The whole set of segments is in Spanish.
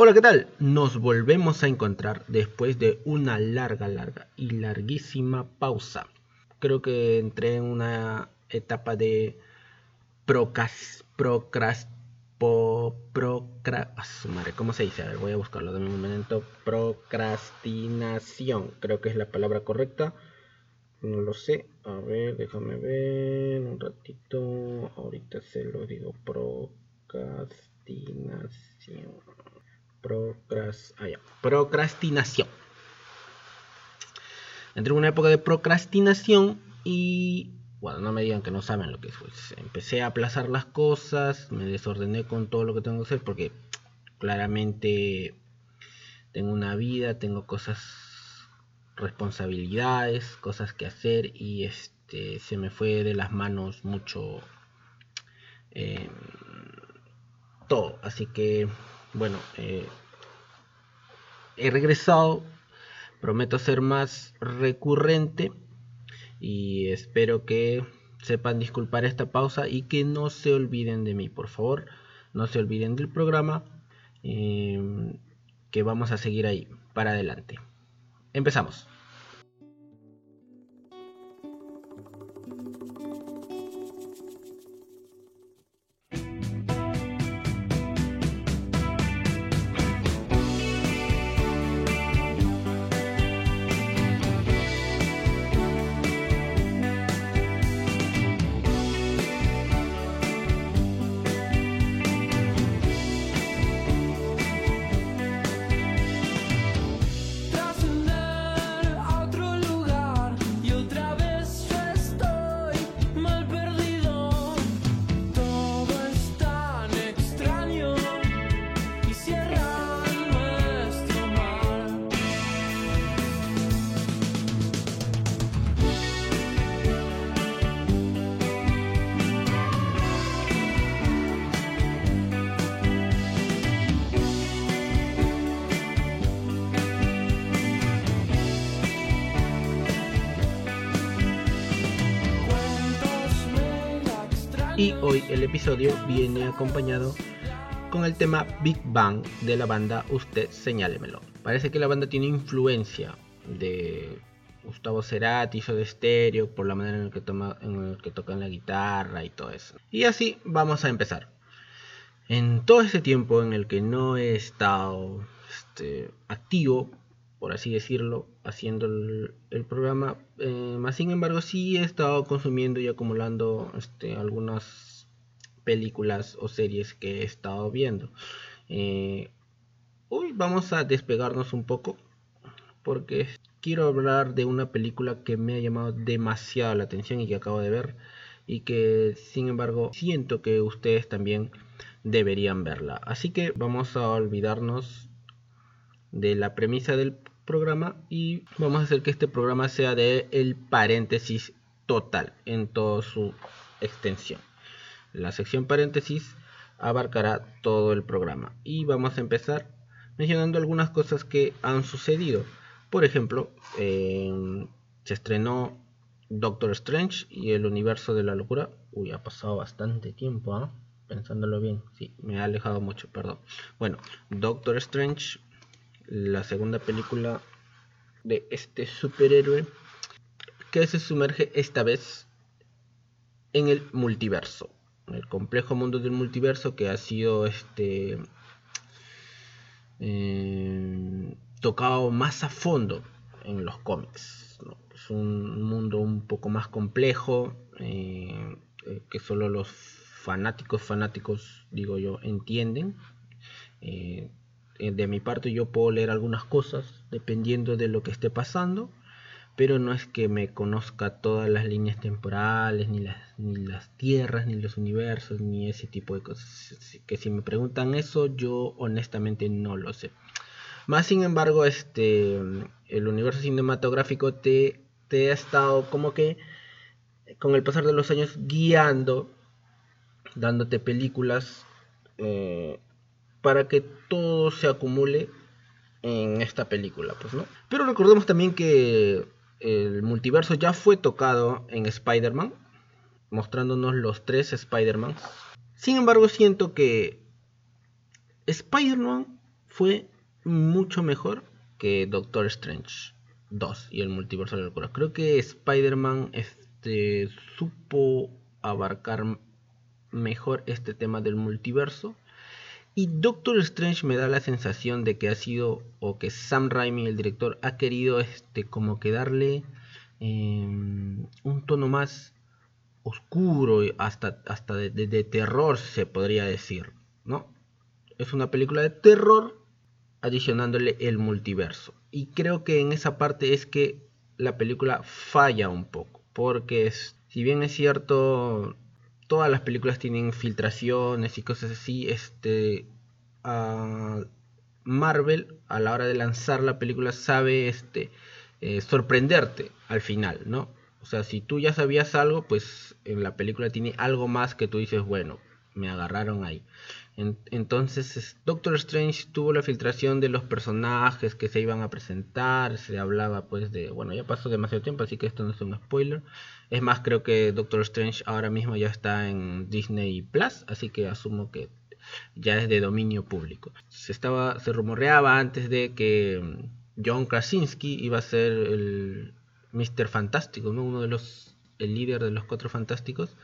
Hola, ¿qué tal? Nos volvemos a encontrar después de una larga, larga y larguísima pausa. Creo que entré en una etapa de procas, procras, po, madre, ¿cómo se dice? A ver, voy a buscarlo de un momento. Procrastinación, creo que es la palabra correcta. No lo sé. A ver, déjame ver un ratito. Ahorita se lo digo. Procrastinación. Ah, procrastinación. Entré en una época de procrastinación y bueno, no me digan que no saben lo que es. Pues, empecé a aplazar las cosas, me desordené con todo lo que tengo que hacer porque claramente tengo una vida, tengo cosas, responsabilidades, cosas que hacer y este se me fue de las manos mucho eh, todo. Así que bueno, eh, he regresado, prometo ser más recurrente y espero que sepan disculpar esta pausa y que no se olviden de mí, por favor, no se olviden del programa, eh, que vamos a seguir ahí, para adelante. Empezamos. Y hoy el episodio viene acompañado con el tema Big Bang de la banda Usted Señálemelo. Parece que la banda tiene influencia de Gustavo Cerati, de Stereo, por la manera en la que, el que tocan la guitarra y todo eso. Y así vamos a empezar. En todo ese tiempo en el que no he estado este, activo, por así decirlo, haciendo el, programa. Eh, más sin embargo, sí he estado consumiendo y acumulando este, algunas películas o series que he estado viendo. Eh, hoy vamos a despegarnos un poco porque quiero hablar de una película que me ha llamado demasiado la atención y que acabo de ver y que sin embargo siento que ustedes también deberían verla. Así que vamos a olvidarnos de la premisa del programa y vamos a hacer que este programa sea de el paréntesis total en toda su extensión. La sección paréntesis abarcará todo el programa y vamos a empezar mencionando algunas cosas que han sucedido. Por ejemplo, se estrenó Doctor Strange y el universo de la locura. Uy, ha pasado bastante tiempo, ¿ah? pensándolo bien. Sí, me ha alejado mucho, perdón. Bueno, Doctor Strange la segunda película de este superhéroe que se sumerge esta vez en el multiverso, el complejo mundo del multiverso que ha sido este eh, tocado más a fondo en los cómics. Es un mundo un poco más complejo eh, eh, que solo los fanáticos fanáticos digo yo entienden de mi parte yo puedo leer algunas cosas dependiendo de lo que esté pasando, pero no es que me conozca todas las líneas temporales, ni las, ni las tierras, ni los universos, ni ese tipo de cosas. Que si me preguntan eso, yo honestamente no lo sé. Más sin embargo, este, el universo cinematográfico te, te ha estado como que con el pasar de los años guiando, dándote películas eh, para que todo se acumule en esta película, pues, ¿no? Pero recordemos también que el multiverso ya fue tocado en Spider-Man, mostrándonos los tres Spider-Man. Sin embargo, siento que Spider-Man fue mucho mejor que Doctor Strange 2 y el multiverso de la locura. Creo que Spider-Man este, supo abarcar mejor este tema del multiverso. Y Doctor Strange me da la sensación de que ha sido, o que Sam Raimi, el director, ha querido este, como que darle em, un tono más oscuro, hasta, hasta de, de, terror se podría decir, ¿no? Es una película de terror adicionándole el multiverso. Y creo que en esa parte es que la película falla un poco, porque si bien es cierto, todas las películas tienen filtraciones y cosas así, este, Marvel a la hora de lanzar la película sabe este, eh, sorprenderte al final, ¿no? O sea, si tú ya sabías algo, pues en la película tiene algo más que tú dices, bueno, me agarraron ahí. Entonces, Doctor Strange tuvo la filtración de los personajes que se iban a presentar, se hablaba pues de, bueno, ya pasó demasiado tiempo, así que esto no es un spoiler. Es más, creo que Doctor Strange ahora mismo ya está en Disney Plus, así que asumo que ya es de dominio público. Se estaba, se rumoreaba antes de que John Krasinski iba a ser el Mr. Fantástico, ¿no? Uno de los, el líder de los cuatro fantásticos.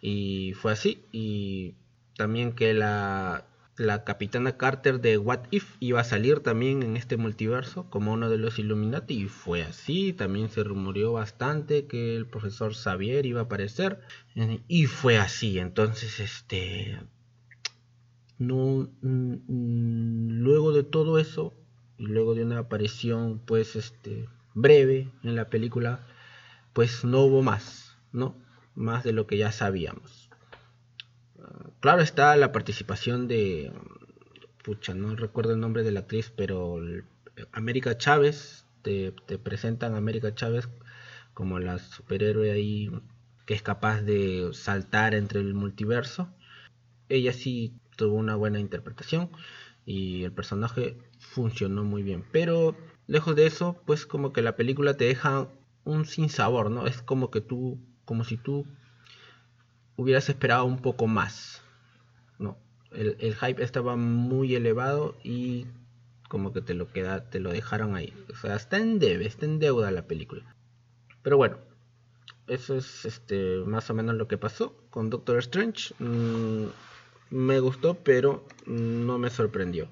Y fue así. Y también que la, la capitana Carter de What If iba a salir también en este multiverso como uno de los Illuminati. Y fue así. También se rumoreó bastante que el profesor Xavier iba a aparecer. Y fue así. Entonces, este. No. Luego de todo eso. Y luego de una aparición, pues, este breve en la película, pues no hubo más, ¿no? Más de lo que ya sabíamos. Claro está la participación de, pucha, no recuerdo el nombre de la actriz, pero América Chávez, te, presentan a América Chávez como la superhéroe ahí que es capaz de saltar entre el multiverso. Ella sí tuvo una buena interpretación y el personaje funcionó muy bien, pero lejos de eso, pues como que la película te deja un sinsabor, ¿no? Es como que tú, como si tú hubieras esperado un poco más, ¿no? El, hype estaba muy elevado y como que te lo queda, te lo dejaron ahí. O sea, está en debe, está en deuda la película. Pero bueno, eso es este más o menos lo que pasó con Doctor Strange. Mm, me gustó, pero no me sorprendió.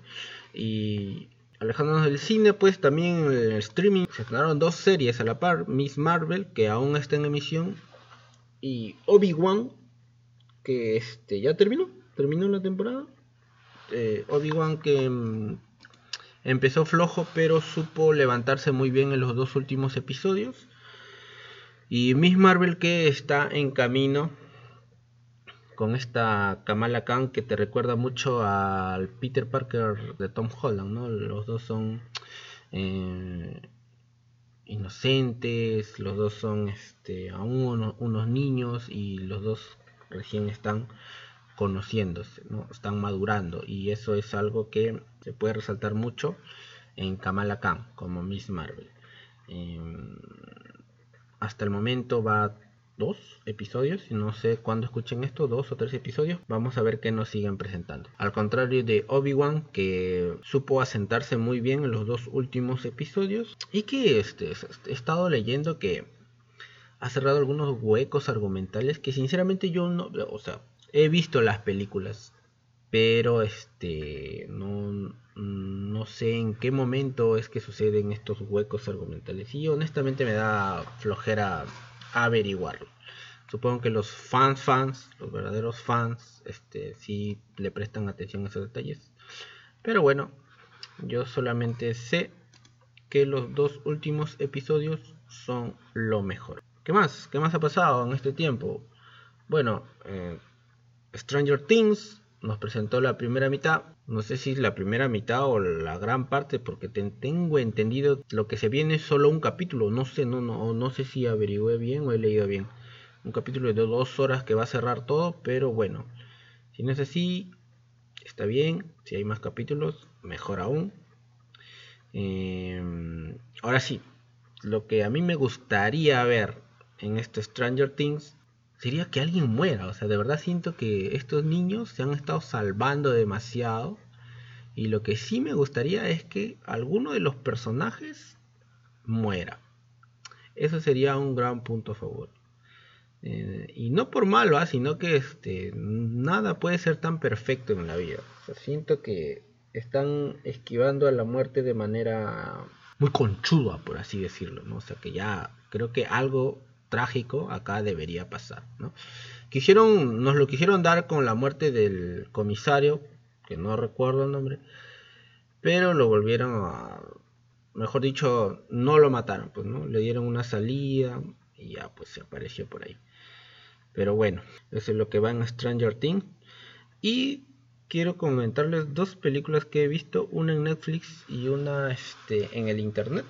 Y Alejándonos del cine, pues también en el streaming se estrenaron dos series a la par, Miss Marvel, que aún está en emisión, y Obi-Wan, que este, ya terminó, terminó la temporada. Eh, Obi-Wan que mm, empezó flojo, pero supo levantarse muy bien en los dos últimos episodios. Y Miss Marvel que está en camino con esta Kamala Khan que te recuerda mucho al Peter Parker de Tom Holland, ¿no? Los dos son eh, inocentes, los dos son este, aún unos, niños y los dos recién están conociéndose, ¿no? Están madurando y eso es algo que se puede resaltar mucho en Kamala Khan como Miss Marvel. Em, hasta el momento va dos episodios, y no sé cuándo escuchen esto, dos o tres episodios, vamos a ver qué nos siguen presentando. Al contrario de Obi-Wan, que supo asentarse muy bien en los dos últimos episodios, y que este, he estado leyendo que ha cerrado algunos huecos argumentales que sinceramente yo no, o sea, he visto las películas, pero este, no, no sé en qué momento es que suceden estos huecos argumentales, y honestamente me da flojera averiguarlo. Supongo que los fans, fans, los verdaderos fans, este, sí le prestan atención a esos detalles. Pero bueno, yo solamente sé que los dos últimos episodios son lo mejor. ¿Qué más? ¿Qué más ha pasado en este tiempo? Bueno, eh, Stranger Things nos presentó la primera mitad. No sé si es la primera mitad o la gran parte, porque tengo entendido lo que se viene es solo un capítulo. No sé, no, no, no sé si averigüé bien o he leído bien. Un capítulo de dos horas que va a cerrar todo, pero bueno, si no es así, está bien. Si hay más capítulos, mejor aún. Em, ahora sí, lo que a mí me gustaría ver en este Stranger Things sería que alguien muera. O sea, de verdad siento que estos niños se han estado salvando demasiado Y lo que sí me gustaría es que alguno de los personajes muera. Eso sería un gran punto a favor. Eh, y no por malo, ¿ah? sino que este, nada puede ser tan perfecto en la vida. siento que están esquivando a la muerte de manera muy conchuda, por así decirlo. ¿no? O sea que ya creo que algo trágico acá debería pasar. ¿no? Quisieron, nos lo quisieron dar con la muerte del comisario, que no recuerdo el nombre, pero lo volvieron a, mejor dicho, no lo mataron, pues, ¿no? Le dieron una salida y ya, pues, se apareció por ahí. Pero bueno, eso es lo que va en Stranger Things. Y quiero comentarles dos películas que he visto, una en Netflix y una este, en el internet.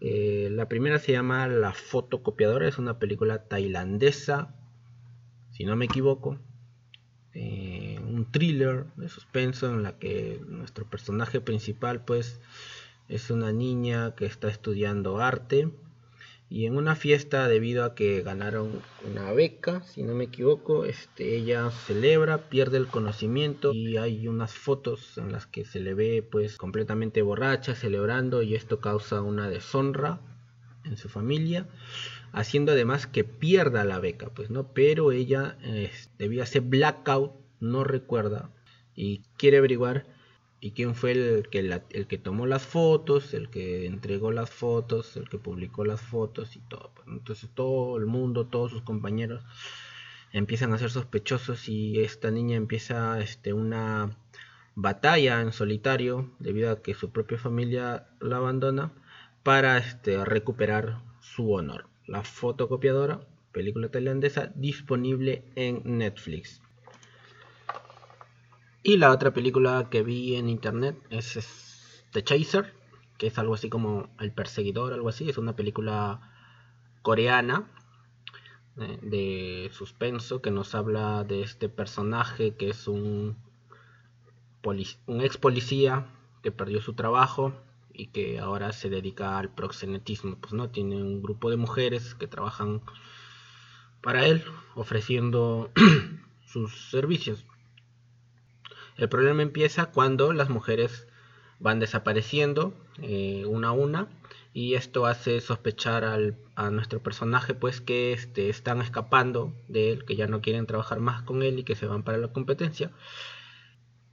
Eh, la primera se llama La fotocopiadora, es una película tailandesa, si no me equivoco. Eh, un thriller de suspenso en la que nuestro personaje principal pues es una niña que está estudiando arte y en una fiesta debido a que ganaron una beca, si no me equivoco, este, ella celebra, pierde el conocimiento y hay unas fotos en las que se le ve pues completamente borracha celebrando y esto causa una deshonra en su familia, haciendo además que pierda la beca, pues no, pero ella eh, debido a ese blackout no recuerda y quiere averiguar y quién fue el que, el que tomó las fotos, el que entregó las fotos, el que publicó las fotos y todo. Pues, entonces todo el mundo, todos sus compañeros empiezan a ser sospechosos y esta niña empieza este, una batalla en solitario debido a que su propia familia la abandona para este, recuperar su honor. La fotocopiadora, película tailandesa, disponible en Netflix. Y la otra película que vi en internet es, The Chaser, que es algo así como El Perseguidor, algo así. Es una película coreana eh, de suspenso que nos habla de este personaje que es un, un ex policía que perdió su trabajo y que ahora se dedica al proxenetismo. Pues no, tiene un grupo de mujeres que trabajan para él ofreciendo sus servicios. El problema empieza cuando las mujeres van desapareciendo eh, una a una y esto hace sospechar a nuestro personaje pues que este, están escapando de él, que ya no quieren trabajar más con él y que se van para la competencia.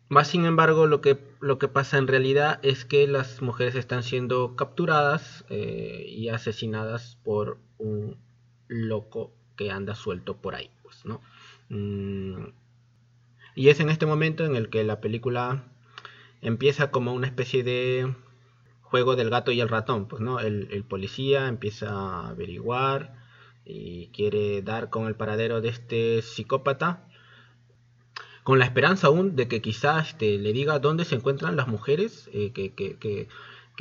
Más sin embargo, lo que, lo que pasa en realidad es que las mujeres están siendo capturadas eh, y asesinadas por un loco que anda suelto por ahí. Pues, ¿no? Mm, y es en este momento en el que la película empieza como una especie de juego del gato y el ratón. Pues no, el, policía empieza a averiguar y quiere dar con el paradero de este psicópata. Con la esperanza aún de que quizás este, le diga dónde se encuentran las mujeres eh, que,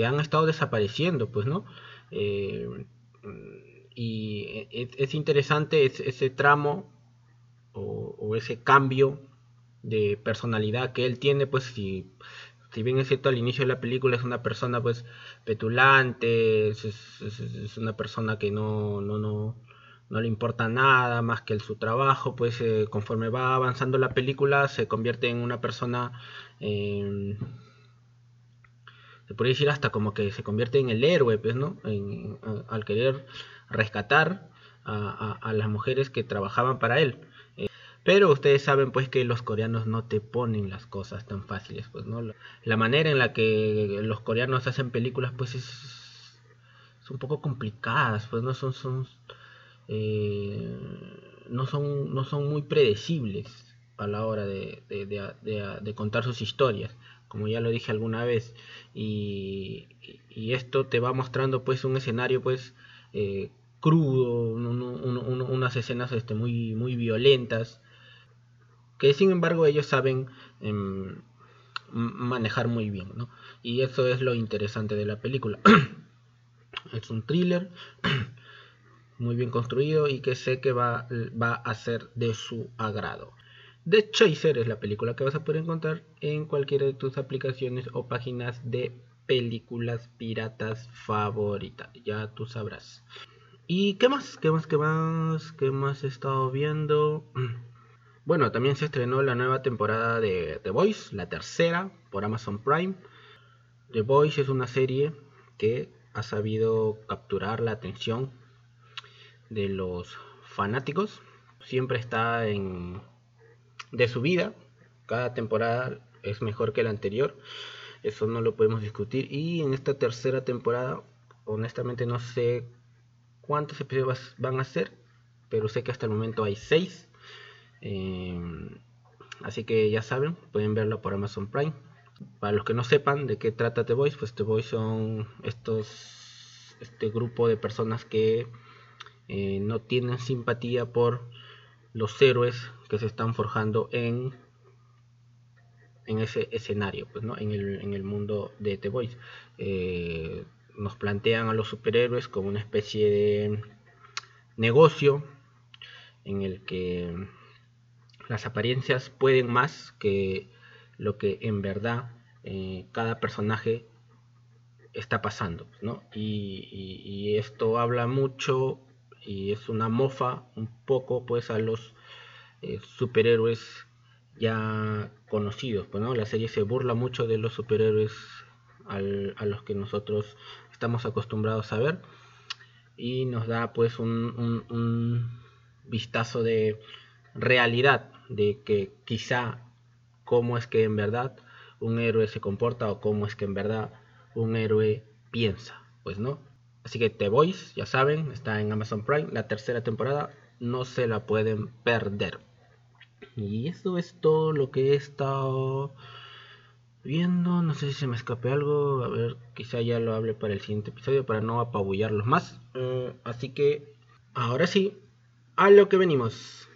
han estado desapareciendo, pues, ¿no? Eh, y es, interesante ese, tramo o, ese cambio de personalidad que él tiene, pues si, si bien es cierto al inicio de la película es una persona pues petulante, es, una persona que no, no, no, no le importa nada más que su trabajo, pues eh, conforme va avanzando la película se convierte en una persona, eh, se podría decir hasta como que se convierte en el héroe, pues, ¿no? al querer rescatar a, a, las mujeres que trabajaban para él. Pero ustedes saben pues que los coreanos no te ponen las cosas tan fáciles, pues no la manera en la que los coreanos hacen películas pues es, un poco complicadas, pues no son son eh, no son no son muy predecibles a la hora de, contar sus historias, como ya lo dije alguna vez. Y, y esto te va mostrando pues un escenario pues eh, crudo, unas escenas este, muy muy violentas que sin embargo ellos saben em, manejar muy bien, ¿no? Y eso es lo interesante de la película. es un thriller muy bien construido y que sé que va, va a ser de su agrado. The Chaser es la película que vas a poder encontrar en cualquiera de tus aplicaciones o páginas de películas piratas favoritas. Ya tú sabrás. ¿Y qué más? ¿Qué más? ¿Qué más? ¿Qué más he estado viendo? Bueno, también se estrenó la nueva temporada de The Voice, la tercera, por Amazon Prime. The Voice es una serie que ha sabido capturar la atención de los fanáticos. Siempre está en de su vida. Cada temporada es mejor que la anterior. Eso no lo podemos discutir. Y en esta tercera temporada, honestamente no sé cuántos episodios van a ser. Pero sé que hasta el momento hay seis. Eh, así que ya saben, pueden verlo por Amazon Prime. Para los que no sepan de qué trata The Voice, pues The Voice son estos este grupo de personas que eh, no tienen simpatía por los héroes que se están forjando en en ese escenario, pues, ¿no? en, el, en el mundo de The Voice. Eh, nos plantean a los superhéroes como una especie de negocio en el que las apariencias pueden más que lo que en verdad eh, cada personaje está pasando. ¿no? Y, esto habla mucho y es una mofa un poco pues a los eh, superhéroes ya conocidos. ¿no? La serie se burla mucho de los superhéroes a los que nosotros estamos acostumbrados a ver y nos da pues un vistazo de realidad de que quizá cómo es que en verdad un héroe se comporta o cómo es que en verdad un héroe piensa, pues no. Así que The Voice, ya saben, está en Amazon Prime, la tercera temporada, no se la pueden perder. Y eso es todo lo que he estado viendo. No sé si se me escape algo. A ver, quizá ya lo hable para el siguiente episodio para no apabullarlos más. Eh, así que, ahora sí, a lo que venimos.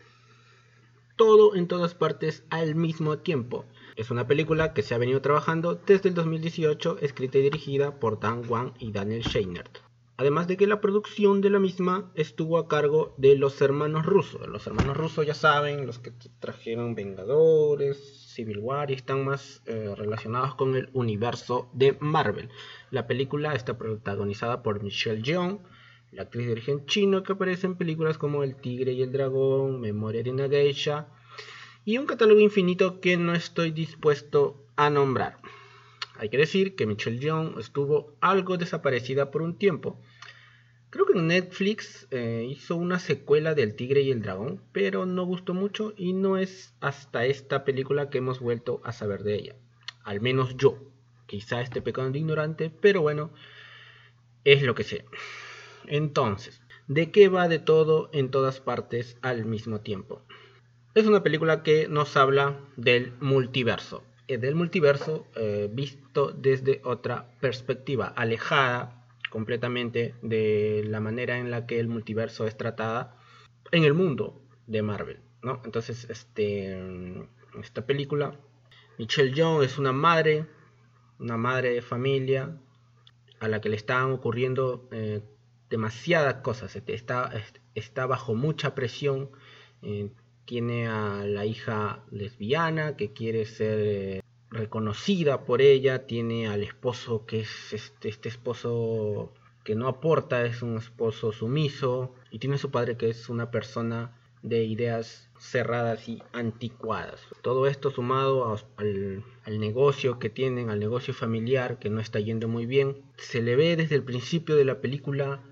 Todo en todas partes al mismo tiempo. Es una película que se ha venido trabajando desde el 2018, escrita y dirigida por Dan Wang y Daniel Scheinert. Además de que la producción de la misma estuvo a cargo de los hermanos rusos. Los hermanos rusos ya saben, los que trajeron Vengadores, Civil War y están más eh, relacionados con el universo de Marvel. La película está protagonizada por Michelle Yeoh, la actriz de origen chino que aparece en películas como El Tigre y el Dragón, Memoria de una Geisha y un catálogo infinito que no estoy dispuesto a nombrar. Hay que decir que Michelle Yeoh estuvo algo desaparecida por un tiempo. Creo que Netflix eh, hizo una secuela del Tigre y el Dragón, pero no gustó mucho y no es hasta esta película que hemos vuelto a saber de ella. Al menos yo. Quizá esté pecado de ignorante, pero bueno, es lo que sé. Entonces, ¿de qué va de todo en todas partes al mismo tiempo? Es una película que nos habla del multiverso. Eh, del multiverso eh, visto desde otra perspectiva, alejada completamente de la manera en la que el multiverso es tratada en el mundo de Marvel. ¿no? Entonces, este, esta película, Michelle Yeoh es una madre, una madre de familia a la que le están ocurriendo eh, demasiadas cosas, este, está, está bajo mucha presión, tiene a la hija lesbiana que quiere ser eh, reconocida por ella, tiene al esposo que es este, este esposo que no aporta, es un esposo sumiso, y tiene a su padre que es una persona de ideas cerradas y anticuadas. Todo esto sumado al, al, negocio que tienen, al negocio familiar que no está yendo muy bien, se le ve desde el principio de la película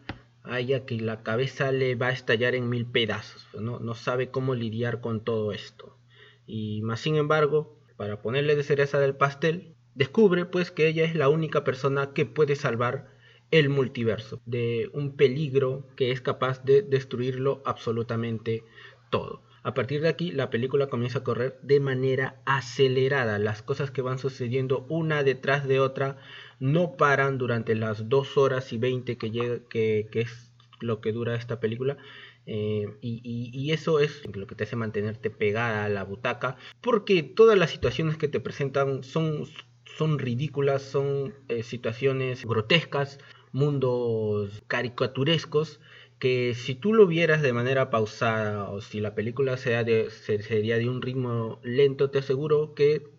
haya que la cabeza le va a estallar en mil pedazos, ¿no? no sabe cómo lidiar con todo esto. Y más sin embargo, para ponerle de cereza del pastel, descubre pues que ella es la única persona que puede salvar el multiverso de un peligro que es capaz de destruirlo absolutamente todo. A partir de aquí la película comienza a correr de manera acelerada. Las cosas que van sucediendo una detrás de otra no paran durante las 2 horas y 20 que, llega, que, es lo que dura esta película. Eh, y, eso es lo que te hace mantenerte pegada a la butaca. Porque todas las situaciones que te presentan son, son ridículas, son eh, situaciones grotescas, mundos caricaturescos que si tú lo vieras de manera pausada o si la película sea de, sería de un ritmo lento, te aseguro que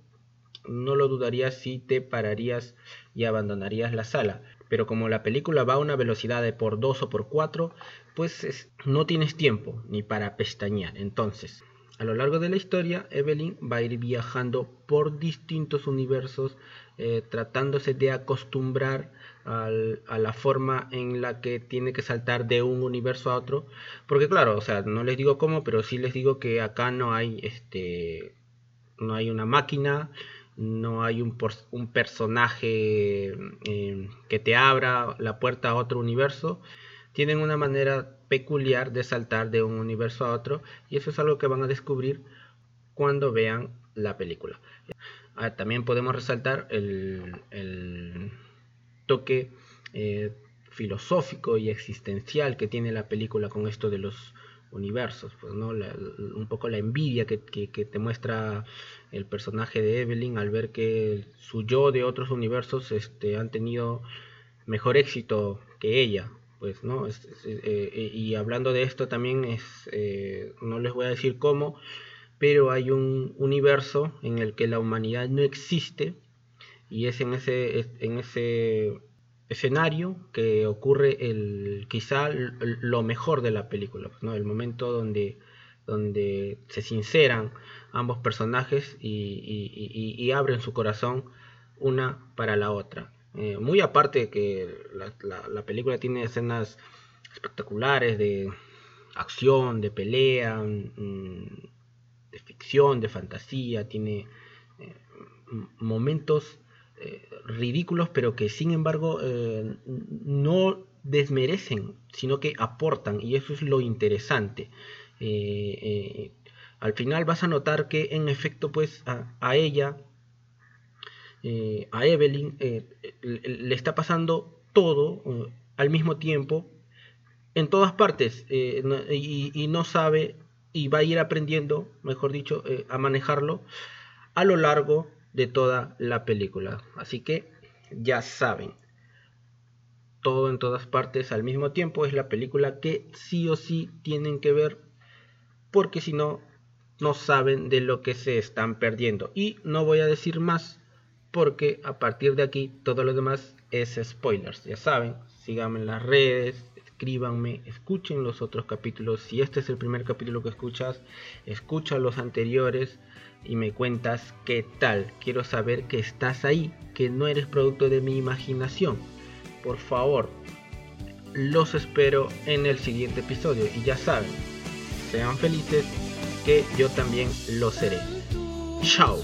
no lo dudarías si te pararías y abandonarías la sala. Pero como la película va a una velocidad de por 2 o por 4, pues no tienes tiempo ni para pestañear. Entonces, a lo largo de la historia, Evelyn va a ir viajando por distintos universos, eh, tratándose de acostumbrar a la forma en la que tiene que saltar de un universo a otro. Porque claro, o sea, no les digo cómo, pero sí les digo que acá no hay este no hay una máquina, no hay un, un personaje eh, que te abra la puerta a otro universo. Tienen una manera peculiar de saltar de un universo a otro y eso es algo que van a descubrir cuando vean la película. Ah, también podemos resaltar el, toque eh, filosófico y existencial que tiene la película con esto de los universos, pues, ¿no? un poco la envidia que, te muestra el personaje de Evelyn al ver que su yo de otros universos este, han tenido mejor éxito que ella, pues, ¿no? Eh, eh, y hablando de esto también es, eh, no les voy a decir cómo, pero hay un universo en el que la humanidad no existe y es en ese, en ese escenario que ocurre el quizá lo mejor de la película, ¿no? el momento donde, donde se sinceran ambos personajes y, abren su corazón una para la otra. Eh, muy aparte de que la, película tiene escenas espectaculares de acción, de pelea, mm, de ficción, de fantasía, tiene eh, momentos eh, ridículos, pero que sin embargo eh, no desmerecen, sino que aportan, y eso es lo interesante. Al final vas a notar que en efecto, pues a, ella, a Evelyn, le está pasando todo al mismo tiempo, en todas partes, y, no sabe, y va a ir aprendiendo, mejor dicho, a manejarlo a lo largo de toda la película. Así que ya saben, todo en todas partes al mismo tiempo es la película que sí o sí tienen que ver porque si no, no saben de lo que se están perdiendo. Y no voy a decir más porque a partir de aquí todo lo demás es spoilers. Ya saben, síganme en las redes, escríbanme, escuchen los otros capítulos. Si este es el primer capítulo que escuchas, escucha los anteriores y me cuentas qué tal. Quiero saber que estás ahí, que no eres producto de mi imaginación. Por favor, los espero en el siguiente episodio y ya saben, sean felices que yo también lo seré. Chao.